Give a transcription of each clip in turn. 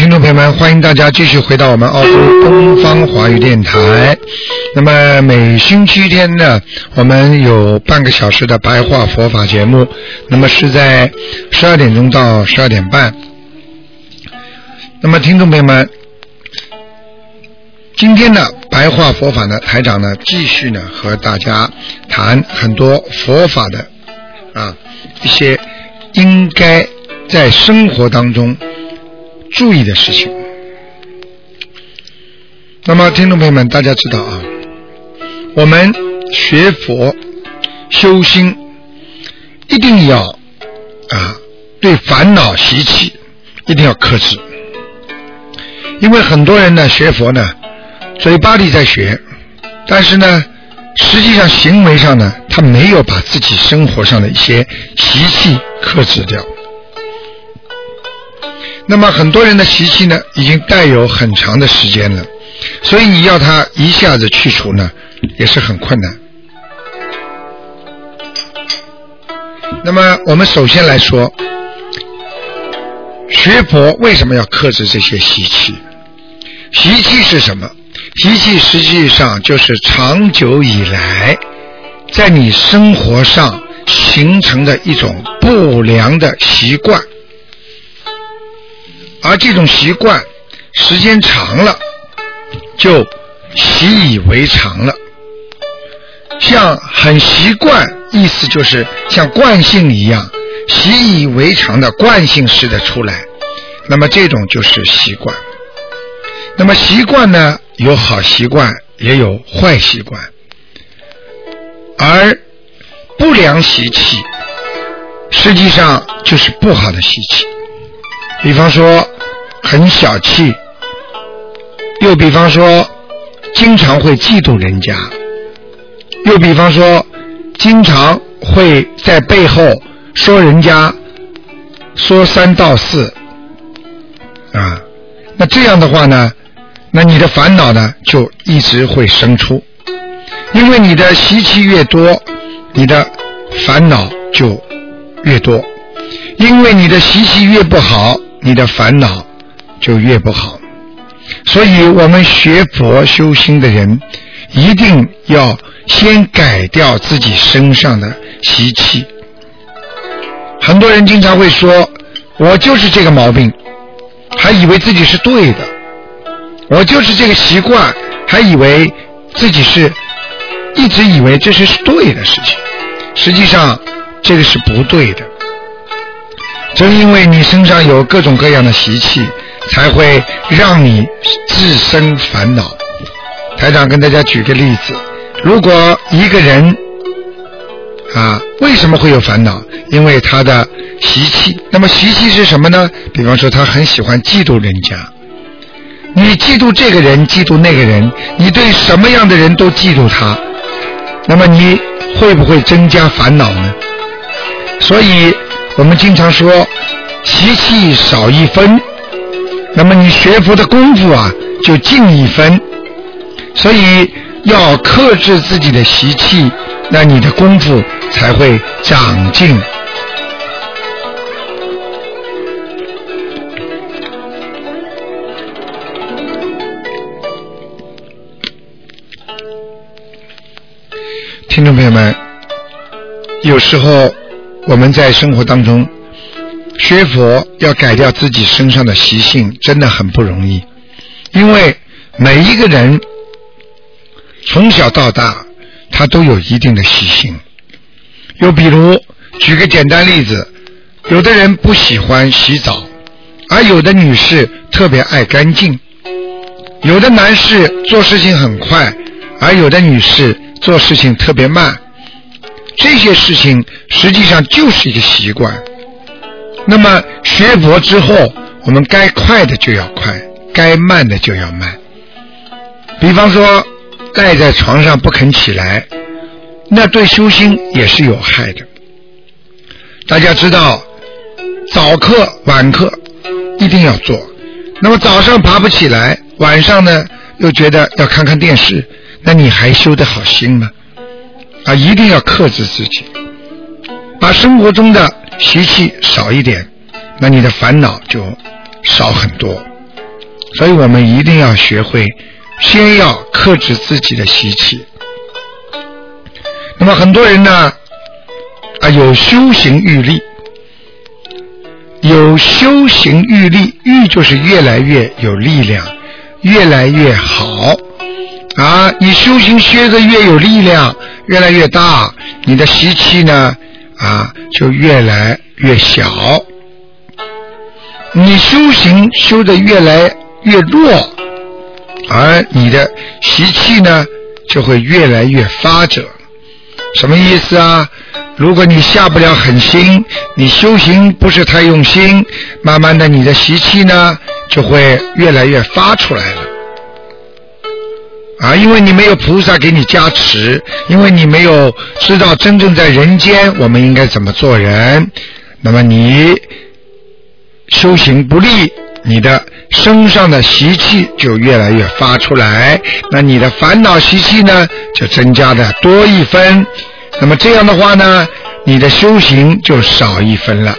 听众朋友们，欢迎大家继续回到我们澳洲东方华语电台。那么每星期天呢，我们有半个小时的白话佛法节目，那么是在十二点钟到十二点半。那么听众朋友们，今天的白话佛法呢，台长呢继续呢和大家谈很多佛法的啊一些应该在生活当中。注意的事情。那么，听众朋友们，大家知道啊，我们学佛修心，一定要啊对烦恼习气一定要克制，因为很多人呢学佛呢，嘴巴里在学，但是呢，实际上行为上呢，他没有把自己生活上的一些习气克制掉。那么很多人的习气呢，已经带有很长的时间了，所以你要他一下子去除呢，也是很困难。那么我们首先来说，学佛为什么要克制这些习气？习气是什么？习气实际上就是长久以来在你生活上形成的一种不良的习惯。而这种习惯，时间长了，就习以为常了。像很习惯，意思就是像惯性一样，习以为常的惯性式的出来。那么这种就是习惯。那么习惯呢，有好习惯，也有坏习惯。而不良习气，实际上就是不好的习气。比方说，很小气；又比方说，经常会嫉妒人家；又比方说，经常会在背后说人家说三道四啊。那这样的话呢，那你的烦恼呢就一直会生出，因为你的习气越多，你的烦恼就越多，因为你的习气越不好。你的烦恼就越不好，所以我们学佛修心的人，一定要先改掉自己身上的习气。很多人经常会说：“我就是这个毛病，还以为自己是对的；我就是这个习惯，还以为自己是一直以为这是对的事情。实际上，这个是不对的。”正因为你身上有各种各样的习气，才会让你自身烦恼。台长跟大家举个例子：如果一个人啊，为什么会有烦恼？因为他的习气。那么习气是什么呢？比方说，他很喜欢嫉妒人家。你嫉妒这个人，嫉妒那个人，你对什么样的人都嫉妒他，那么你会不会增加烦恼呢？所以。我们经常说，习气少一分，那么你学佛的功夫啊就进一分。所以要克制自己的习气，那你的功夫才会长进。听众朋友们，有时候。我们在生活当中学佛，要改掉自己身上的习性，真的很不容易。因为每一个人从小到大，他都有一定的习性。又比如，举个简单例子，有的人不喜欢洗澡，而有的女士特别爱干净；有的男士做事情很快，而有的女士做事情特别慢。这些事情实际上就是一个习惯，那么学佛之后，我们该快的就要快，该慢的就要慢。比方说，赖在床上不肯起来，那对修心也是有害的。大家知道，早课晚课一定要做。那么早上爬不起来，晚上呢又觉得要看看电视，那你还修得好心吗？啊，一定要克制自己，把生活中的习气少一点，那你的烦恼就少很多。所以我们一定要学会，先要克制自己的习气。那么很多人呢，啊，有修行欲力。有修行欲力，欲就是越来越有力量，越来越好啊！你修行学的越有力量，越来越大，你的习气呢啊就越来越小。你修行修的越来越弱，而你的习气呢就会越来越发者。什么意思啊？如果你下不了狠心，你修行不是太用心，慢慢的你的习气呢就会越来越发出来了。啊，因为你没有菩萨给你加持，因为你没有知道真正在人间我们应该怎么做人，那么你修行不利，你的身上的习气就越来越发出来，那你的烦恼习气呢就增加的多一分。那么这样的话呢，你的修行就少一分了。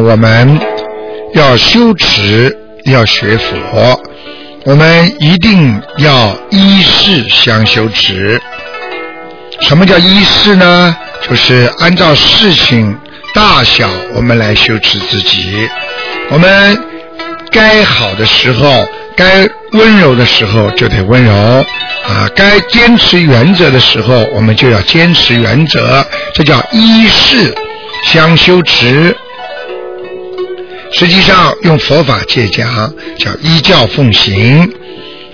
我们要修持，要学佛，我们一定要依事相修持。什么叫依事呢？就是按照事情大小，我们来修持自己。我们该好的时候，该温柔的时候就得温柔啊；该坚持原则的时候，我们就要坚持原则。这叫依事。相修持，实际上用佛法界讲叫依教奉行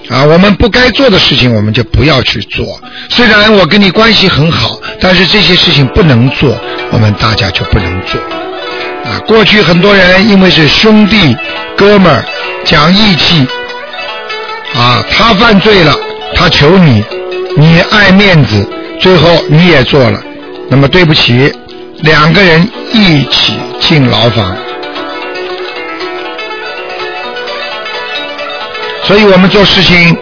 啊。我们不该做的事情，我们就不要去做。虽然我跟你关系很好，但是这些事情不能做，我们大家就不能做啊。过去很多人因为是兄弟哥们儿讲义气啊，他犯罪了，他求你，你爱面子，最后你也做了，那么对不起。两个人一起进牢房，所以我们做事情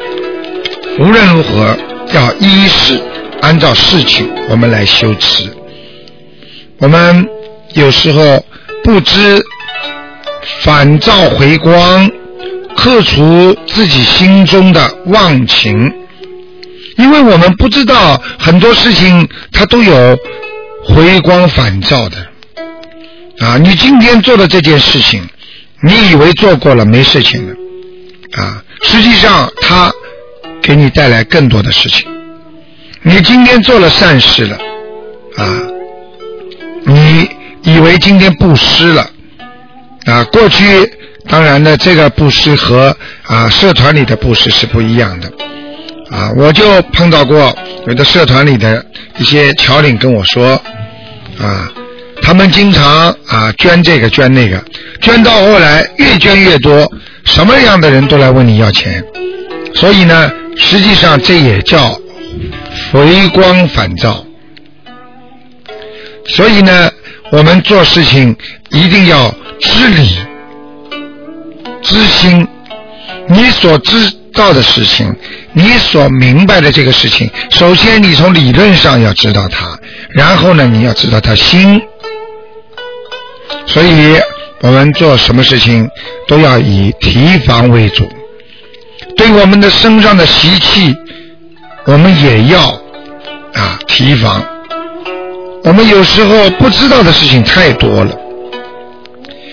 无论如何要依事，按照事情我们来修持。我们有时候不知反照回光，克除自己心中的妄情，因为我们不知道很多事情它都有。回光返照的啊！你今天做的这件事情，你以为做过了没事情了啊？实际上，它给你带来更多的事情。你今天做了善事了啊！你以为今天布施了啊？过去当然呢，这个布施和啊社团里的布施是不一样的啊！我就碰到过有的社团里的一些侨领跟我说。啊，他们经常啊捐这个捐那个，捐到后来越捐越多，什么样的人都来问你要钱，所以呢，实际上这也叫回光返照。所以呢，我们做事情一定要知理、知心，你所知道的事情。你所明白的这个事情，首先你从理论上要知道它，然后呢，你要知道它心。所以，我们做什么事情都要以提防为主。对我们的身上的习气，我们也要啊提防。我们有时候不知道的事情太多了，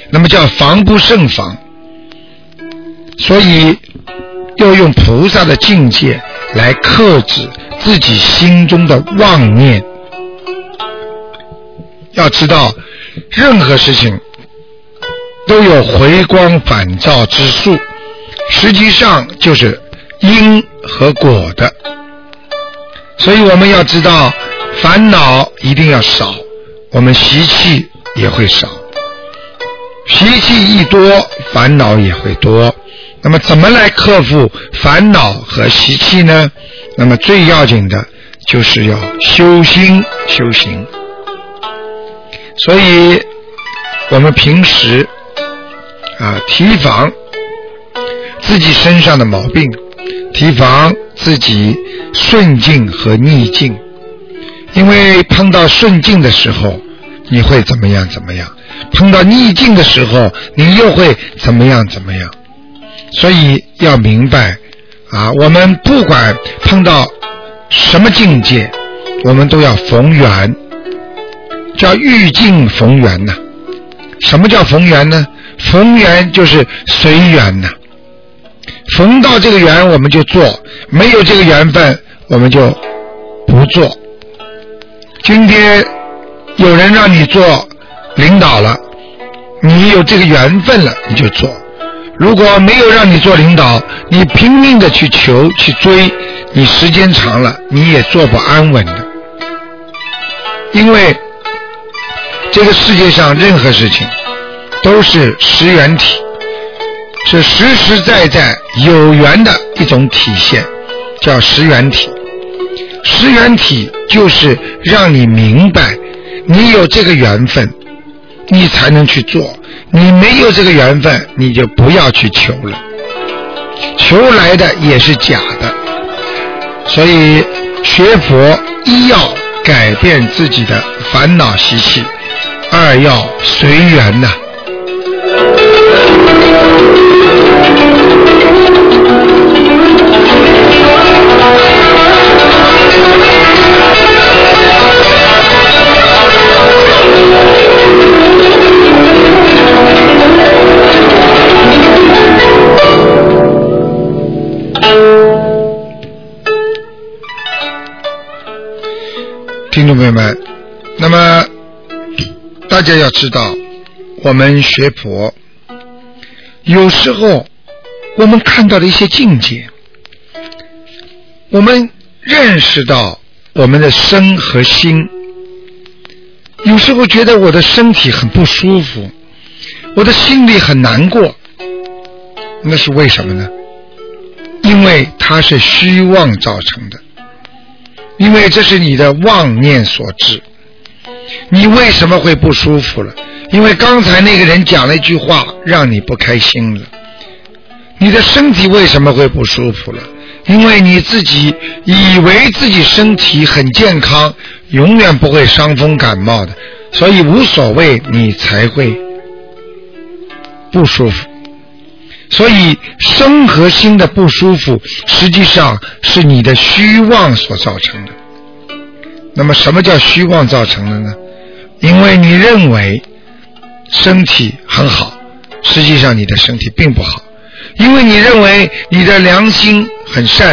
那么叫防不胜防，所以要用菩萨的境界来克制自己心中的妄念。要知道，任何事情都有回光返照之术，实际上就是因和果的。所以我们要知道，烦恼一定要少，我们习气也会少。习气一多，烦恼也会多。那么，怎么来克服烦恼和习气呢？那么最要紧的就是要修心修行。所以，我们平时啊提防自己身上的毛病，提防自己顺境和逆境。因为碰到顺境的时候，你会怎么样怎么样；碰到逆境的时候，你又会怎么样怎么样。所以要明白啊，我们不管碰到什么境界，我们都要逢缘。叫遇境逢缘呐，什么叫逢缘呢？逢缘就是随缘呐，逢到这个缘我们就做，没有这个缘分我们就不做。今天有人让你做领导了，你有这个缘分了你就做；如果没有让你做领导，你拼命的去求去追，你时间长了你也做不安稳的，因为。这个世界上任何事情都是实缘体，是实实在在有缘的一种体现，叫实缘体。实缘体就是让你明白，你有这个缘分，你才能去做；你没有这个缘分，你就不要去求了。求来的也是假的。所以学佛一要改变自己的烦恼习气。二要随缘呐。听众朋友们，那么。大家要知道，我们学佛，有时候我们看到的一些境界，我们认识到我们的身和心，有时候觉得我的身体很不舒服，我的心里很难过，那是为什么呢？因为它是虚妄造成的，因为这是你的妄念所致。你为什么会不舒服了？因为刚才那个人讲了一句话，让你不开心了。你的身体为什么会不舒服了？因为你自己以为自己身体很健康，永远不会伤风感冒的，所以无所谓，你才会不舒服。所以身和心的不舒服，实际上是你的虚妄所造成的。那么，什么叫虚妄造成的呢？因为你认为身体很好，实际上你的身体并不好；因为你认为你的良心很善良。